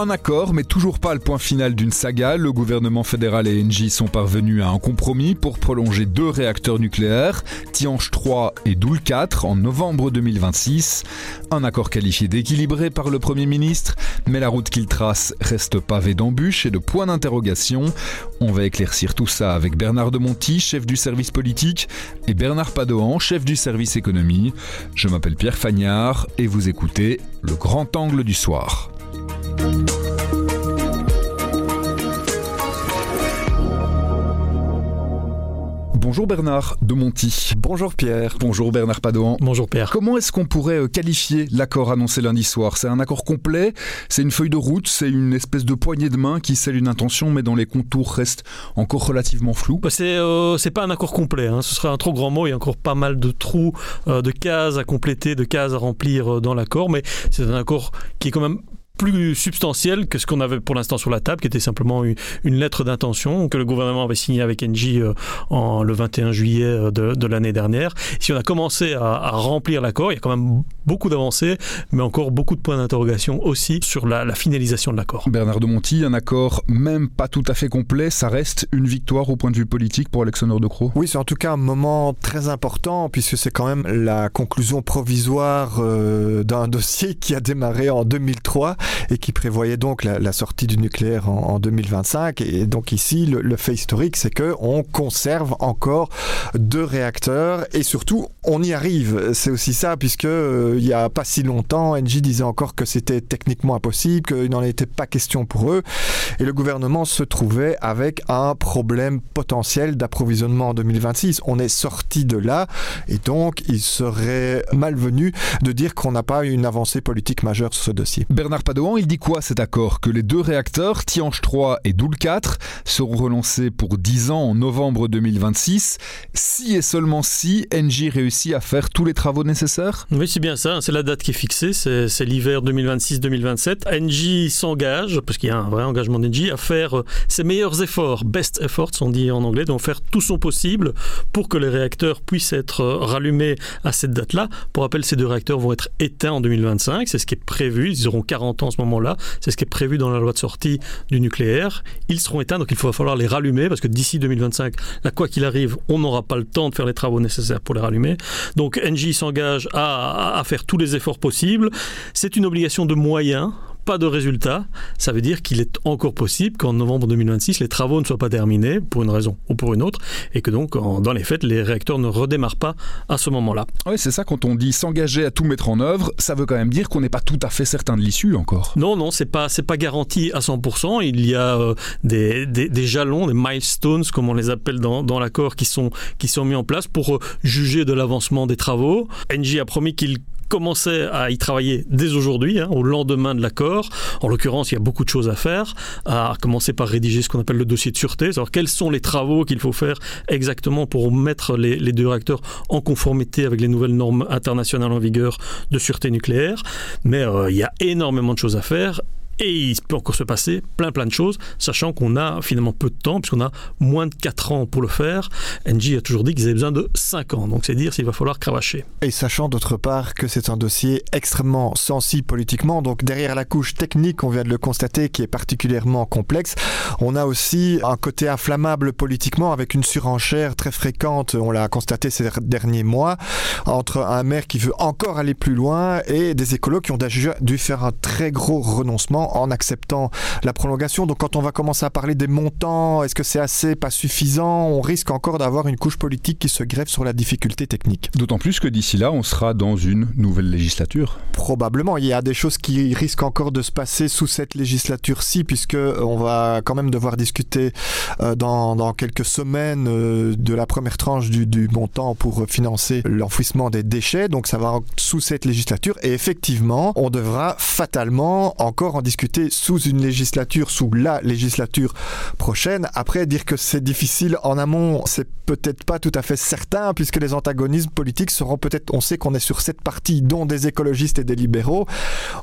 Un accord, mais toujours pas le point final d'une saga. Le gouvernement fédéral et Engie sont parvenus à un compromis pour prolonger deux réacteurs nucléaires, Tiange 3 et Doul 4, en novembre 2026. Un accord qualifié d'équilibré par le Premier ministre, mais la route qu'il trace reste pavée d'embûches et de points d'interrogation. On va éclaircir tout ça avec Bernard de Monti, chef du service politique, et Bernard Padoan, chef du service économie. Je m'appelle Pierre Fagnard et vous écoutez Le Grand Angle du Soir. Bonjour Bernard de Monti. Bonjour Pierre. Bonjour Bernard Padoan. Bonjour Pierre. Comment est-ce qu'on pourrait euh, qualifier l'accord annoncé lundi soir? C'est un accord complet? C'est une feuille de route? C'est une espèce de poignée de main qui scelle une intention mais dont les contours restent encore relativement flous? Bah C'est euh, pas un accord complet, hein. ce serait un trop grand mot, il y a encore pas mal de trous, euh, de cases à compléter, de cases à remplir euh, dans l'accord, mais c'est un accord qui est quand même plus substantiel que ce qu'on avait pour l'instant sur la table, qui était simplement une, une lettre d'intention que le gouvernement avait signée avec Engie euh, en, le 21 juillet euh, de, de l'année dernière. Si on a commencé à, à remplir l'accord, il y a quand même beaucoup d'avancées, mais encore beaucoup de points d'interrogation aussi sur la, la finalisation de l'accord. Bernard de Monti, un accord même pas tout à fait complet, ça reste une victoire au point de vue politique pour Alexandre De Croo? Oui, c'est en tout cas un moment très important, puisque c'est quand même la conclusion provisoire euh, d'un dossier qui a démarré en 2003 et qui prévoyait donc la, sortie du nucléaire en, en 2025. Et donc ici, le, fait historique, c'est que on conserve encore deux réacteurs et surtout, on y arrive. C'est aussi ça, puisque euh, il y a pas si longtemps, Engie disait encore que c'était techniquement impossible, qu'il n'en était pas question pour eux. Et le gouvernement se trouvait avec un problème potentiel d'approvisionnement en 2026. On est sorti de là et donc il serait malvenu de dire qu'on n'a pas une avancée politique majeure sur ce dossier. Bernard Il dit quoi cet accord? Que les deux réacteurs, Tiange 3 et Doul 4, seront relancés pour 10 ans en novembre 2026, si et seulement si Engie réussit à faire tous les travaux nécessaires? Oui, c'est bien ça, c'est la date qui est fixée, c'est l'hiver 2026-2027. Engie s'engage, parce qu'il y a un vrai engagement d'Engie, à faire ses meilleurs efforts, best efforts on dit en anglais, donc faire tout son possible pour que les réacteurs puissent être rallumés à cette date-là. Pour rappel, ces deux réacteurs vont être éteints en 2025, c'est ce qui est prévu, ils auront 40 en ce moment-là, c'est ce qui est prévu dans la loi de sortie du nucléaire. Ils seront éteints, donc il va falloir les rallumer, parce que d'ici 2025, là, quoi qu'il arrive, on n'aura pas le temps de faire les travaux nécessaires pour les rallumer. Donc Engie s'engage à faire tous les efforts possibles. C'est une obligation de moyens pas de résultat, ça veut dire qu'il est encore possible qu'en novembre 2026, les travaux ne soient pas terminés pour une raison ou pour une autre, et que donc, en, dans les faits, les réacteurs ne redémarrent pas à ce moment-là. Oui, c'est ça, quand on dit s'engager à tout mettre en œuvre, ça veut quand même dire qu'on n'est pas tout à fait certain de l'issue encore. Non, non, c'est pas, pas garanti à 100%. Il y a euh, des, des, des jalons, des milestones, comme on les appelle dans, dans l'accord, qui sont, qui sont mis en place pour euh, juger de l'avancement des travaux. Engie a promis qu'il commençait à y travailler dès aujourd'hui, hein, au lendemain de l'accord. En l'occurrence, il y a beaucoup de choses à faire, à commencer par rédiger ce qu'on appelle le dossier de sûreté, savoir quels sont les travaux qu'il faut faire exactement pour mettre les, les deux réacteurs en conformité avec les nouvelles normes internationales en vigueur de sûreté nucléaire. Mais euh, il y a énormément de choses à faire et il peut encore se passer plein plein de choses, sachant qu'on a finalement peu de temps, puisqu'on a moins de 4 ans pour le faire. Engie a toujours dit qu'ils avaient besoin de 5 ans, donc c'est dire s'il va falloir cravacher. Et sachant d'autre part que c'est un dossier extrêmement sensible politiquement, donc derrière la couche technique, on vient de le constater, qui est particulièrement complexe, on a aussi un côté inflammable politiquement avec une surenchère très fréquente, on l'a constaté ces derniers mois, entre un maire qui veut encore aller plus loin et des écolos qui ont déjà dû faire un très gros renoncement en acceptant la prolongation. Donc quand on va commencer à parler des montants, est-ce que c'est assez, pas suffisant, on risque encore d'avoir une couche politique qui se greffe sur la difficulté technique. D'autant plus que d'ici là, on sera dans une nouvelle législature. Probablement, il y a des choses qui risquent encore de se passer sous cette législature-ci, puisque on va quand même devoir discuter euh, dans, dans quelques semaines euh, de la première tranche du, du montant pour financer l'enfouissement des déchets. Donc ça va sous cette législature et effectivement, on devra fatalement encore en discuter sous une législature, sous la législature prochaine. Après, dire que c'est difficile en amont, c'est peut-être pas tout à fait certain, puisque les antagonismes politiques seront peut-être, on sait qu'on est sur cette partie, dont des écologistes et des libéraux.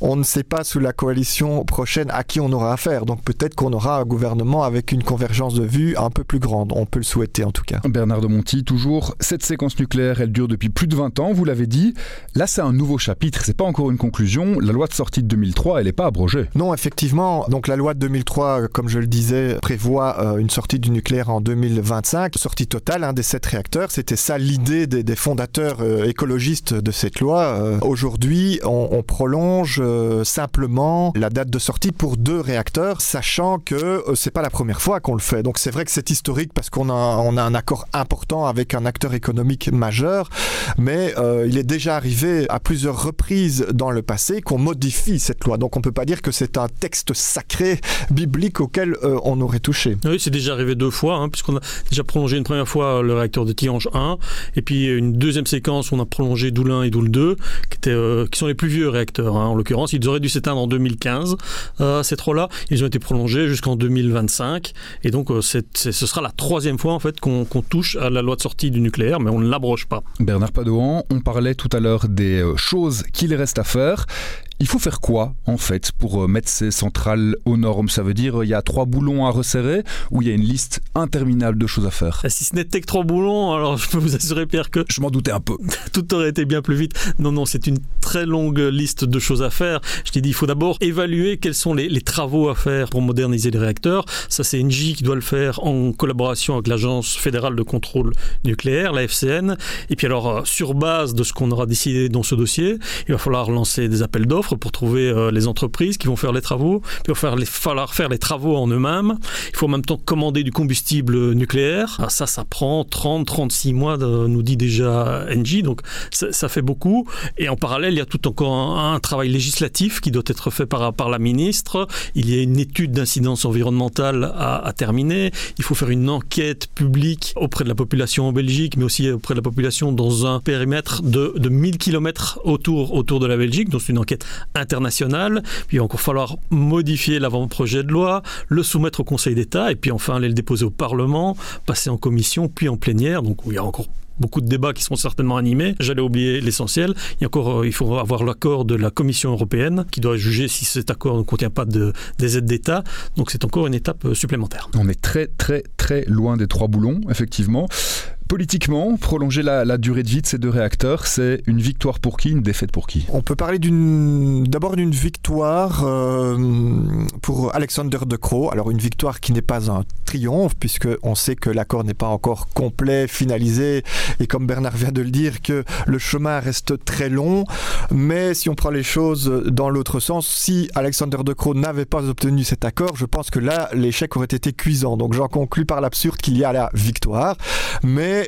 On ne sait pas sous la coalition prochaine à qui on aura affaire. Donc peut-être qu'on aura un gouvernement avec une convergence de vues un peu plus grande. On peut le souhaiter en tout cas. Bernard de Monti, toujours, cette séquence nucléaire, elle dure depuis plus de 20 ans, vous l'avez dit. Là, c'est un nouveau chapitre, c'est pas encore une conclusion. La loi de sortie de 2003, elle n'est pas abrogée. Non, effectivement. Donc la loi de 2003, comme je le disais, prévoit euh, une sortie du nucléaire en 2025, sortie totale hein, des sept réacteurs. C'était ça l'idée des, fondateurs euh, écologistes de cette loi. Euh, Aujourd'hui, on, on, prolonge euh, simplement la date de sortie pour deux réacteurs, sachant que c'est pas la première fois qu'on le fait. Donc c'est vrai que c'est historique parce qu'on a, on a un accord important avec un acteur économique majeur, mais il est déjà arrivé à plusieurs reprises dans le passé qu'on modifie cette loi. Donc on peut pas dire que c'est un texte sacré biblique auquel on aurait touché. Oui, c'est déjà arrivé deux fois, hein, puisqu'on a déjà prolongé une première fois le réacteur de Tihange 1, et puis une deuxième séquence, on a prolongé Doule 1 et Doule 2, qui, étaient, euh, qui sont les plus vieux réacteurs. Hein, en l'occurrence, ils auraient dû s'éteindre en 2015, euh, ces trois-là. Ils ont été prolongés jusqu'en 2025, et donc euh, ce sera la troisième fois en fait qu'on qu touche à la loi de sortie du nucléaire, mais on ne l'abroge pas. Bernard Padoan, on parlait tout à l'heure des choses qu'il reste à faire. Il faut faire quoi, en fait, pour euh, mettre ces centrales aux normes? Ça veut dire il y a trois boulons à resserrer ou il y a une liste interminable de choses à faire? Et Si ce n'était que trois boulons, alors je peux vous assurer, Pierre, que... Je m'en doutais un peu. Tout aurait été bien plus vite. Non, non, c'est une très longue liste de choses à faire. Je t'ai dit, il faut d'abord évaluer quels sont les, les, travaux à faire pour moderniser les réacteurs. Ça, c'est Engie qui doit le faire en collaboration avec l'Agence fédérale de contrôle nucléaire, la FCN. Et puis alors, euh, sur base de ce qu'on aura décidé dans ce dossier, il va falloir lancer des appels d'offres pour trouver euh, les entreprises qui vont faire les travaux. Puis il va faire les, falloir faire les travaux en eux-mêmes. Il faut en même temps commander du combustible nucléaire. Alors ça, ça prend 30-36 mois, de, nous dit déjà Engie, donc ça, fait beaucoup. Et en parallèle, il y a tout encore un, travail législatif qui doit être fait par, par la ministre. Il y a une étude d'incidence environnementale à, à terminer. Il faut faire une enquête publique auprès de la population en Belgique, mais aussi auprès de la population dans un périmètre de, de 1000 km autour, autour de la Belgique. Donc c'est une enquête internationale. Puis il va encore falloir modifier l'avant-projet de loi, le soumettre au Conseil d'État et puis enfin aller le déposer au Parlement, passer en commission, puis en plénière. Donc il y a encore beaucoup de débats qui seront certainement animés. J'allais oublier l'essentiel. Il, euh, il faut avoir l'accord de la Commission européenne qui doit juger si cet accord ne contient pas de, des aides d'État. Donc c'est encore une étape euh, supplémentaire. On est très très très loin des trois boulons, effectivement. Politiquement, prolonger la, durée de vie de ces deux réacteurs, c'est une victoire pour qui, une défaite pour qui? On peut parler d'abord d'une victoire euh, pour Alexander De Croo. Alors une victoire qui n'est pas un triomphe, puisque on sait que l'accord n'est pas encore complet, finalisé, et comme Bernard vient de le dire, que le chemin reste très long. Mais si on prend les choses dans l'autre sens, si Alexander De Croo n'avait pas obtenu cet accord, je pense que là, l'échec aurait été cuisant. Donc j'en conclus par l'absurde qu'il y a la victoire.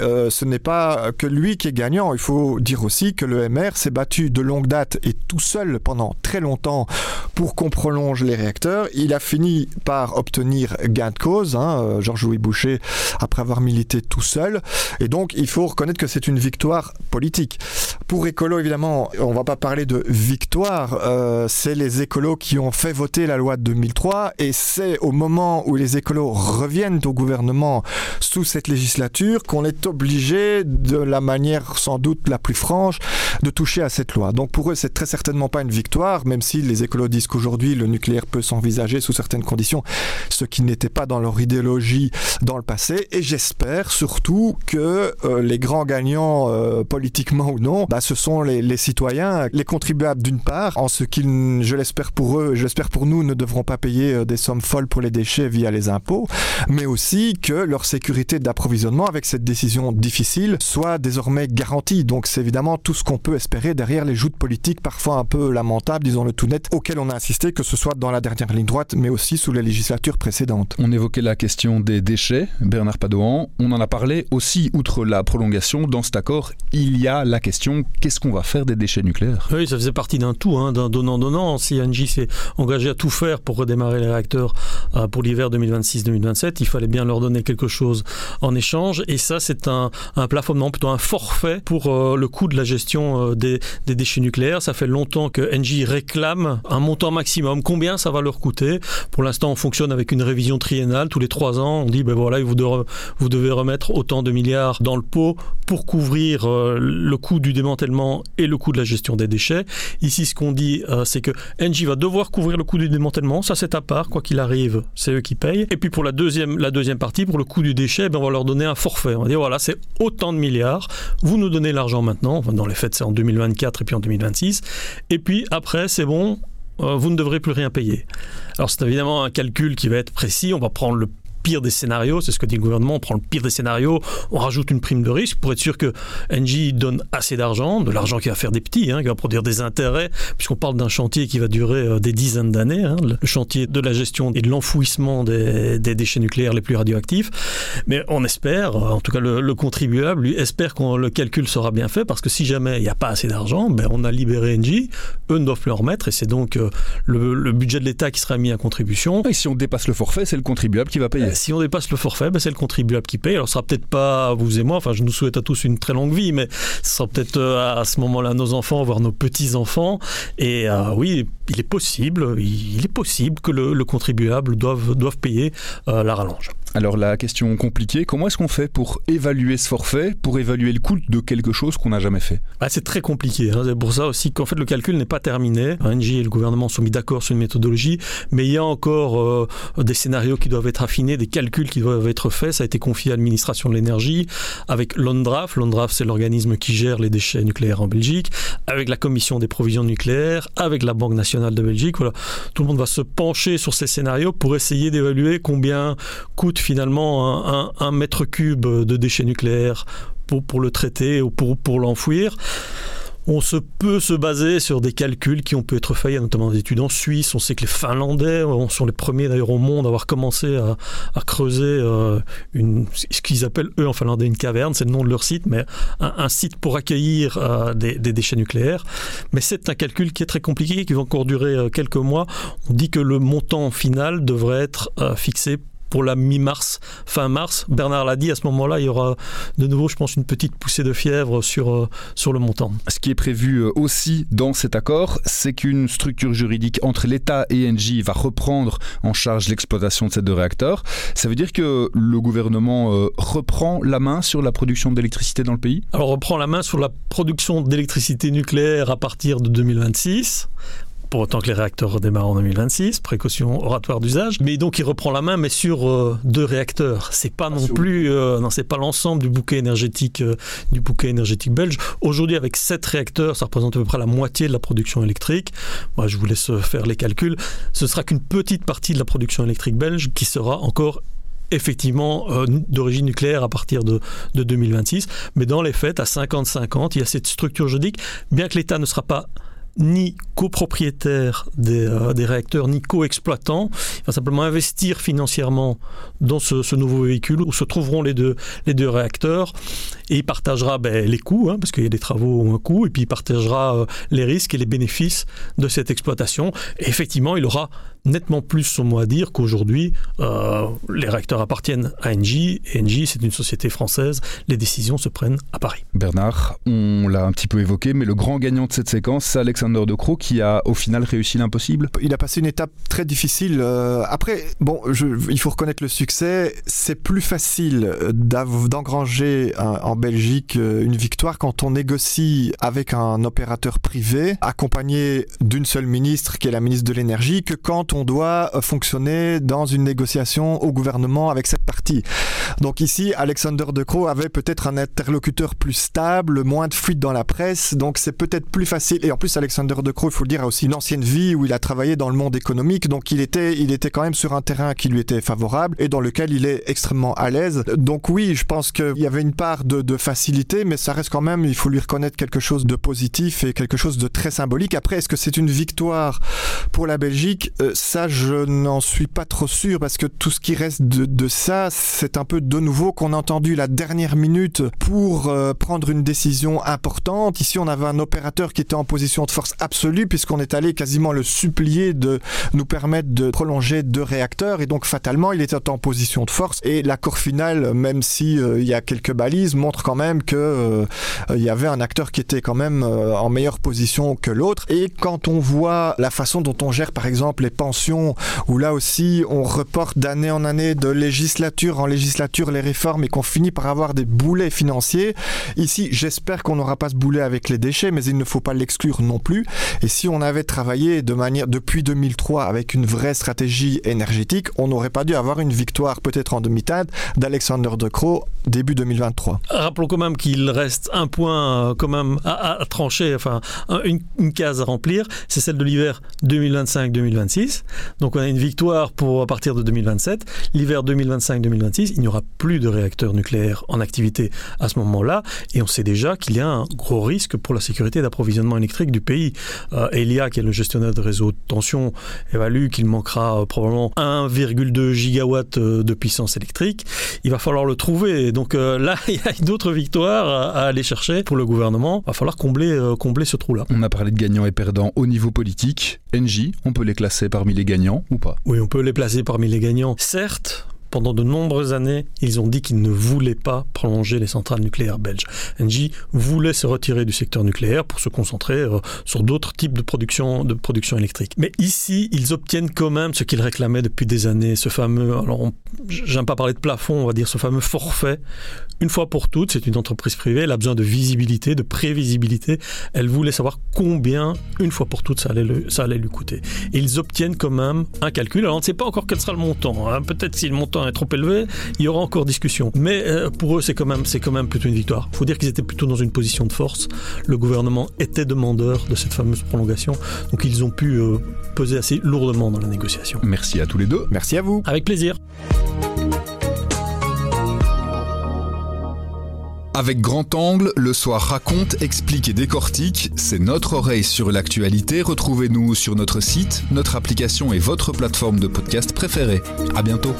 Euh, ce n'est pas que lui qui est gagnant. Il faut dire aussi que le MR s'est battu de longue date et tout seul pendant très longtemps pour qu'on prolonge les réacteurs. Il a fini par obtenir gain de cause, hein, Georges-Louis Boucher, après avoir milité tout seul. Et donc, il faut reconnaître que c'est une victoire politique. Pour écolo, évidemment, on ne va pas parler de victoire. Euh, c'est les écolos qui ont fait voter la loi de 2003 et c'est au moment où les écolos reviennent au gouvernement sous cette législature qu'on est est obligé de la manière sans doute la plus franche de toucher à cette loi. Donc pour eux c'est très certainement pas une victoire, même si les écolos disent qu'aujourd'hui le nucléaire peut s'envisager sous certaines conditions, ce qui n'était pas dans leur idéologie dans le passé. Et j'espère surtout que euh, les grands gagnants euh, politiquement ou non, bah, ce sont les, citoyens, les contribuables d'une part, en ce qu'ils, je l'espère pour eux, je l'espère pour nous, ne devront pas payer euh, des sommes folles pour les déchets via les impôts, mais aussi que leur sécurité d'approvisionnement avec cette décision décision difficile soit désormais garantie. Donc c'est évidemment tout ce qu'on peut espérer derrière les joutes politiques parfois un peu lamentables, disons le tout net, auxquelles on a assisté, que ce soit dans la dernière ligne droite, mais aussi sous les législatures précédentes. On évoquait la question des déchets, Bernard Padoan. On en a parlé aussi, outre la prolongation, dans cet accord, il y a la question qu'est-ce qu'on va faire des déchets nucléaires? Oui, ça faisait partie d'un tout, hein, d'un donnant-donnant. Si Angie s'est engagé à tout faire pour redémarrer les réacteurs euh, pour l'hiver 2026-2027, il fallait bien leur donner quelque chose en échange. Et ça, c'est un, un plafonnement, plutôt un forfait pour euh, le coût de la gestion euh, des, des, déchets nucléaires. Ça fait longtemps que Engie réclame un montant maximum. Combien ça va leur coûter? Pour l'instant, on fonctionne avec une révision triennale. Tous les trois ans, on dit, ben voilà, vous devez, vous devez remettre autant de milliards dans le pot pour couvrir euh, le coût du démantèlement et le coût de la gestion des déchets. Ici, ce qu'on dit, c'est que Engie va devoir couvrir le coût du démantèlement. Ça, c'est à part. Quoi qu'il arrive, c'est eux qui payent. Et puis pour la deuxième, la deuxième partie, pour le coût du déchet, ben, on va leur donner un forfait. On va dire, voilà, c'est autant de milliards. Vous nous donnez l'argent maintenant. dans les faits, c'est en 2024 et puis en 2026. Et puis après, c'est bon, euh, vous ne devrez plus rien payer. Alors c'est évidemment un calcul qui va être précis, on va prendre le pire des scénarios, c'est ce que dit le gouvernement, on prend le pire des scénarios, on rajoute une prime de risque pour être sûr que Engie donne assez d'argent, de l'argent qui va faire des petits, hein, qui va produire des intérêts, puisqu'on parle d'un chantier qui va durer euh, des dizaines d'années, hein, le chantier de la gestion et de l'enfouissement des, déchets nucléaires les plus radioactifs. Mais on espère, en tout cas le, contribuable, lui espère que le calcul sera bien fait, parce que si jamais il n'y a pas assez d'argent, ben on a libéré Engie, eux ne doivent plus en remettre, et c'est donc euh, le, budget de l'État qui sera mis à contribution. Et si on dépasse le forfait, c'est le contribuable qui va payer si on dépasse le forfait, ben c'est le contribuable qui paye. Alors, ce sera peut-être pas vous et moi, enfin, je nous souhaite à tous une très longue vie, mais ce sera peut-être euh, à ce moment-là nos enfants, voire nos petits-enfants. Et euh, oui, il est possible, il est possible que le, contribuable doive, payer euh, la rallonge. Alors la question compliquée, comment est-ce qu'on fait pour évaluer ce forfait, pour évaluer le coût de quelque chose qu'on n'a jamais fait? Ah, C'est très compliqué. Hein. C'est pour ça aussi qu'en fait le calcul n'est pas terminé. NG et le gouvernement sont mis d'accord sur une méthodologie, mais il y a encore euh, des scénarios qui doivent être affinés, des calculs qui doivent être faits. Ça a été confié à l'administration de l'énergie avec l'ONDRAF. L'ONDRAF, c'est l'organisme qui gère les déchets nucléaires en Belgique, avec la commission des provisions nucléaires, avec la Banque nationale de Belgique. Voilà. Tout le monde va se pencher sur ces scénarios pour essayer d'évaluer combien coûte finalement un, mètre cube de déchets nucléaires pour, le traiter ou pour, l'enfouir on se peut se baser sur des calculs qui ont pu être faits, notamment des études en Suisse. On sait que les Finlandais sont les premiers d'ailleurs au monde à avoir commencé à, creuser euh, une, ce qu'ils appellent eux en finlandais une caverne, c'est le nom de leur site, mais un, site pour accueillir euh, des, déchets nucléaires. Mais c'est un calcul qui est très compliqué, qui va encore durer euh, quelques mois. On dit que le montant final devrait être fixé pour la mi-mars, fin mars. Bernard l'a dit, à ce moment-là, il y aura de nouveau, je pense, une petite poussée de fièvre sur, euh, sur le montant. Ce qui est prévu euh, aussi dans cet accord, c'est qu'une structure juridique entre l'État et Engie va reprendre en charge l'exploitation de ces deux réacteurs. Ça veut dire que le gouvernement euh, reprend la main sur la production d'électricité dans le pays? Alors, reprend la main sur la production d'électricité nucléaire à partir de 2026 pour autant que les réacteurs redémarrent en 2026, précaution oratoire d'usage. Mais donc il reprend la main, mais sur euh, deux réacteurs. C'est pas non plus, euh, non, c'est pas l'ensemble du bouquet énergétique euh, du bouquet énergétique belge. Aujourd'hui, avec sept réacteurs, ça représente à peu près la moitié de la production électrique. Moi, je vous laisse faire les calculs. Ce sera qu'une petite partie de la production électrique belge qui sera encore effectivement d'origine nucléaire à partir de, de, 2026. Mais dans les faits, à 50-50, il y a cette structure juridique, bien que l'État ne sera pas ni copropriétaire des, euh, réacteurs, ni co-exploitant. Il va simplement investir financièrement dans ce, nouveau véhicule où se trouveront les deux, les deux réacteurs et il partagera ben, les coûts, hein, parce qu'il y a des travaux ont un coût, et puis il partagera euh, les risques et les bénéfices de cette exploitation. Et effectivement, il aura nettement plus son mot à dire qu'aujourd'hui, euh, les réacteurs appartiennent à Engie, et Engie, c'est une société française, les décisions se prennent à Paris. Bernard, on l'a un petit peu évoqué, mais le grand gagnant de cette séquence, c'est Alexander De Croo, qui a au final réussi l'impossible. Il a passé une étape très difficile. Euh, après, bon, il faut reconnaître le succès, c'est plus facile d'engranger en Belgique une victoire quand on négocie avec un opérateur privé, accompagné d'une seule ministre, qui est la ministre de l'énergie, que quand on doit euh, fonctionner dans une négociation au gouvernement avec cette partie. Donc ici, Alexander De Croo avait peut-être un interlocuteur plus stable, moins de fuites dans la presse, donc c'est peut-être plus facile. Et en plus, Alexander De Croo, il faut le dire, a aussi une ancienne vie où il a travaillé dans le monde économique, donc il était, il était quand même sur un terrain qui lui était favorable et dans lequel il est extrêmement à l'aise. Donc oui, je pense qu'il y avait une part de, facilité, mais ça reste quand même, il faut lui reconnaître quelque chose de positif et quelque chose de très symbolique. Après, est-ce que c'est une victoire pour la Belgique? Euh, ça, je n'en suis pas trop sûr parce que tout ce qui reste de, de ça, c'est un peu de nouveau qu'on a entendu la dernière minute pour euh, prendre une décision importante. Ici, on avait un opérateur qui était en position de force absolue puisqu'on est allé quasiment le supplier de nous permettre de prolonger deux réacteurs et donc fatalement, il était en position de force et l'accord final, même si euh, il y a quelques balises, montre quand même que euh, il y avait un acteur qui était quand même euh, en meilleure position que l'autre. Et quand on voit la façon dont on gère par exemple les pensions, où là aussi on reporte d'année en année de législature en législature les réformes et qu'on finit par avoir des boulets financiers, ici j'espère qu'on n'aura pas ce boulet avec les déchets, mais il ne faut pas l'exclure non plus. Et si on avait travaillé de manière depuis 2003 avec une vraie stratégie énergétique, on n'aurait pas dû avoir une victoire peut-être en demi-teinte d'Alexander De Croo début 2023. Rappelons quand même qu'il reste un point euh, quand même à, trancher, enfin une, case à remplir, c'est celle de l'hiver 2025-2026. Donc on a une victoire pour à partir de 2027. L'hiver 2025-2026, il n'y aura plus de réacteurs nucléaires en activité à ce moment-là, et on sait déjà qu'il y a un gros risque pour la sécurité d'approvisionnement électrique du pays. Euh, Elia, qui est le gestionnaire de réseau de tension, évalue qu'il manquera euh, probablement 1,2 gigawatts de puissance électrique. Il va falloir le trouver. Donc euh, là, il y a d'autres victoires à, à, aller chercher pour le gouvernement. Il va falloir combler, euh, combler ce trou-là. On a parlé de gagnants et perdants au niveau politique. NJ, on peut les classer parmi les gagnants ou pas? Oui, on peut les placer parmi les gagnants. Certes, pendant de nombreuses années, ils ont dit qu'ils ne voulaient pas prolonger les centrales nucléaires belges. Engie voulait se retirer du secteur nucléaire pour se concentrer euh, sur d'autres types de production, de production électrique. Mais ici, ils obtiennent quand même ce qu'ils réclamaient depuis des années, ce fameux, alors j'aime pas parler de plafond, on va dire ce fameux forfait. Une fois pour toutes, c'est une entreprise privée, elle a besoin de visibilité, de prévisibilité. Elle voulait savoir combien, une fois pour toutes, ça allait, ça allait lui coûter. Ils obtiennent quand même un calcul. Alors on ne sait pas encore quel sera le montant. Hein. Peut-être si le montant est trop élevé, il y aura encore discussion. Mais euh, pour eux, c'est quand même, c'est quand même plutôt une victoire. Il faut dire qu'ils étaient plutôt dans une position de force. Le gouvernement était demandeur de cette fameuse prolongation, donc ils ont pu euh, peser assez lourdement dans la négociation. Merci à tous les deux. Merci à vous. Avec plaisir. Avec grand angle, le soir raconte, explique et décortique. C'est notre oreille sur l'actualité. Retrouvez-nous sur notre site, notre application et votre plateforme de podcast préférée. À bientôt.